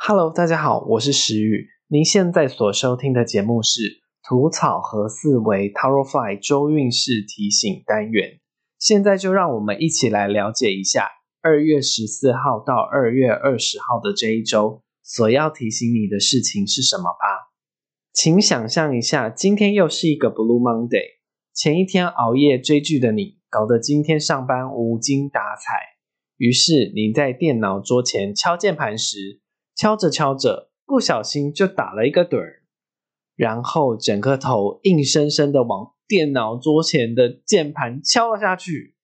Hello，大家好，我是石宇。您现在所收听的节目是《吐草和四维 Tarotfly 周运势提醒单元》。现在就让我们一起来了解一下二月十四号到二月二十号的这一周所要提醒你的事情是什么吧。请想象一下，今天又是一个 Blue Monday，前一天熬夜追剧的你，搞得今天上班无精打采。于是你在电脑桌前敲键盘时，敲着敲着，不小心就打了一个盹儿，然后整个头硬生生的往电脑桌前的键盘敲了下去。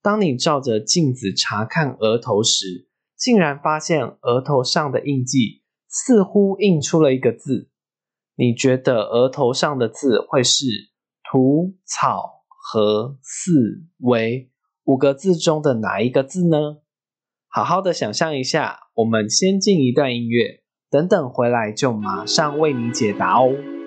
当你照着镜子查看额头时，竟然发现额头上的印记似乎印出了一个字。你觉得额头上的字会是“土草和四维”五个字中的哪一个字呢？好好的想象一下，我们先进一段音乐，等等回来就马上为你解答哦。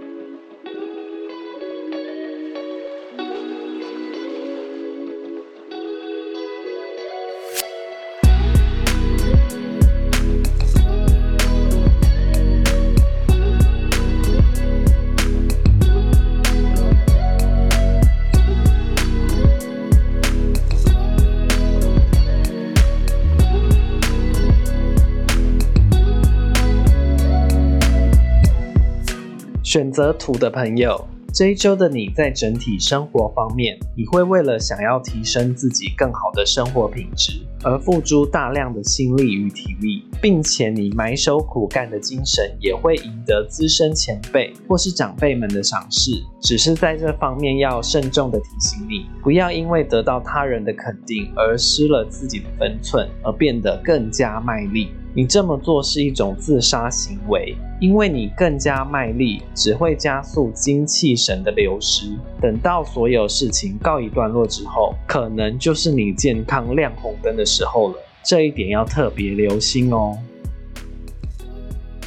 选择土的朋友，这一周的你在整体生活方面，你会为了想要提升自己更好的生活品质而付出大量的心力与体力，并且你埋首苦干的精神也会赢得资深前辈或是长辈们的赏识。只是在这方面要慎重的提醒你，不要因为得到他人的肯定而失了自己的分寸，而变得更加卖力。你这么做是一种自杀行为，因为你更加卖力，只会加速精气神的流失。等到所有事情告一段落之后，可能就是你健康亮红灯的时候了。这一点要特别留心哦。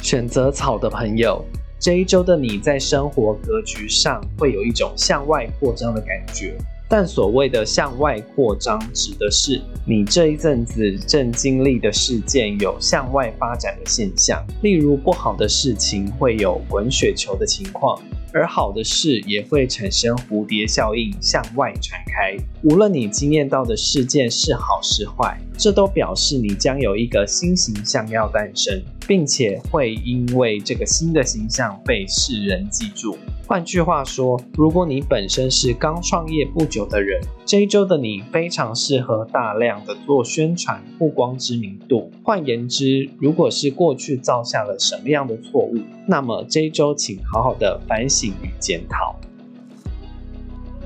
选择草的朋友，这一周的你在生活格局上会有一种向外扩张的感觉。但所谓的向外扩张，指的是你这一阵子正经历的事件有向外发展的现象，例如不好的事情会有滚雪球的情况。而好的事也会产生蝴蝶效应，向外传开。无论你经验到的事件是好是坏，这都表示你将有一个新形象要诞生，并且会因为这个新的形象被世人记住。换句话说，如果你本身是刚创业不久的人，这一周的你非常适合大量的做宣传，曝光知名度。换言之，如果是过去造下了什么样的错误，那么这一周请好好的反省与检讨。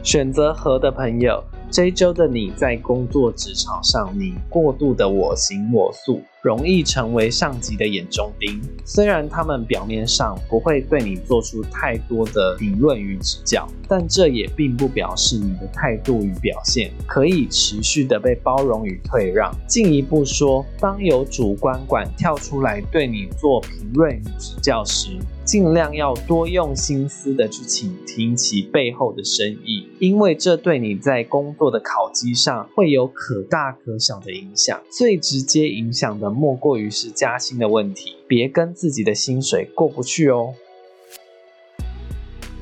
选择和的朋友。这一周的你在工作职场上，你过度的我行我素，容易成为上级的眼中钉。虽然他们表面上不会对你做出太多的评论与指教，但这也并不表示你的态度与表现可以持续的被包容与退让。进一步说，当有主观管跳出来对你做评论与指教时，尽量要多用心思的去倾听其背后的深意，因为这对你在工作的考绩上会有可大可小的影响。最直接影响的莫过于是加薪的问题，别跟自己的薪水过不去哦。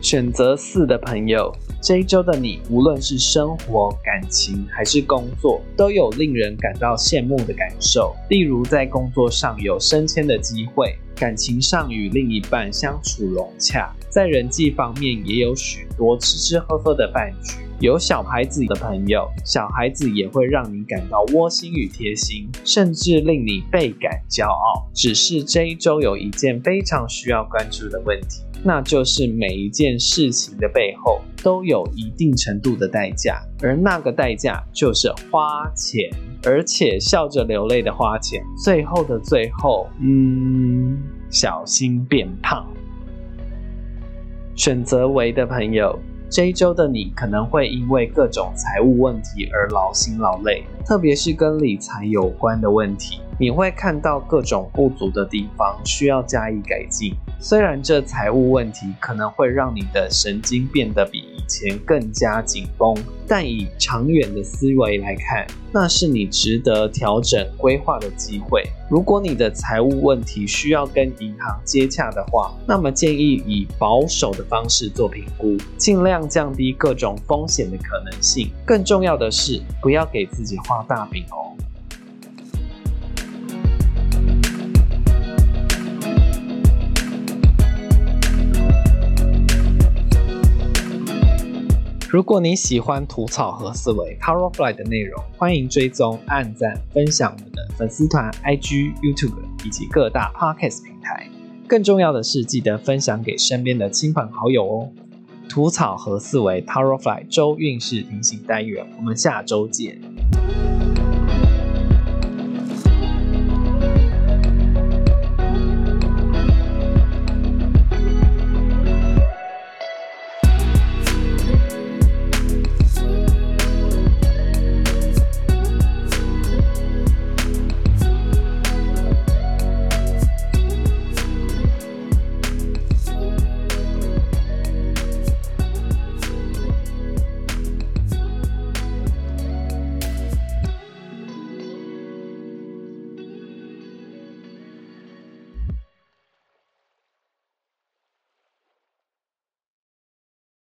选择四的朋友。这一周的你，无论是生活、感情还是工作，都有令人感到羡慕的感受。例如，在工作上有升迁的机会，感情上与另一半相处融洽，在人际方面也有许多吃吃喝喝的饭局。有小孩子的朋友，小孩子也会让你感到窝心与贴心，甚至令你倍感骄傲。只是这一周有一件非常需要关注的问题。那就是每一件事情的背后都有一定程度的代价，而那个代价就是花钱，而且笑着流泪的花钱，最后的最后，嗯，小心变胖。选择为的朋友。这一周的你可能会因为各种财务问题而劳心劳累，特别是跟理财有关的问题。你会看到各种不足的地方，需要加以改进。虽然这财务问题可能会让你的神经变得比以前更加紧绷，但以长远的思维来看，那是你值得调整规划的机会。如果你的财务问题需要跟银行接洽的话，那么建议以保守的方式做评估，尽量降低各种风险的可能性。更重要的是，不要给自己画大饼哦。如果你喜欢吐草和思维 t a r o Fly 的内容，欢迎追踪、按赞、分享我们的粉丝团、IG、YouTube 以及各大 Podcast 平台。更重要的是，记得分享给身边的亲朋好友哦。吐草和思维 t a r o Fly 周运势平行单元，我们下周见。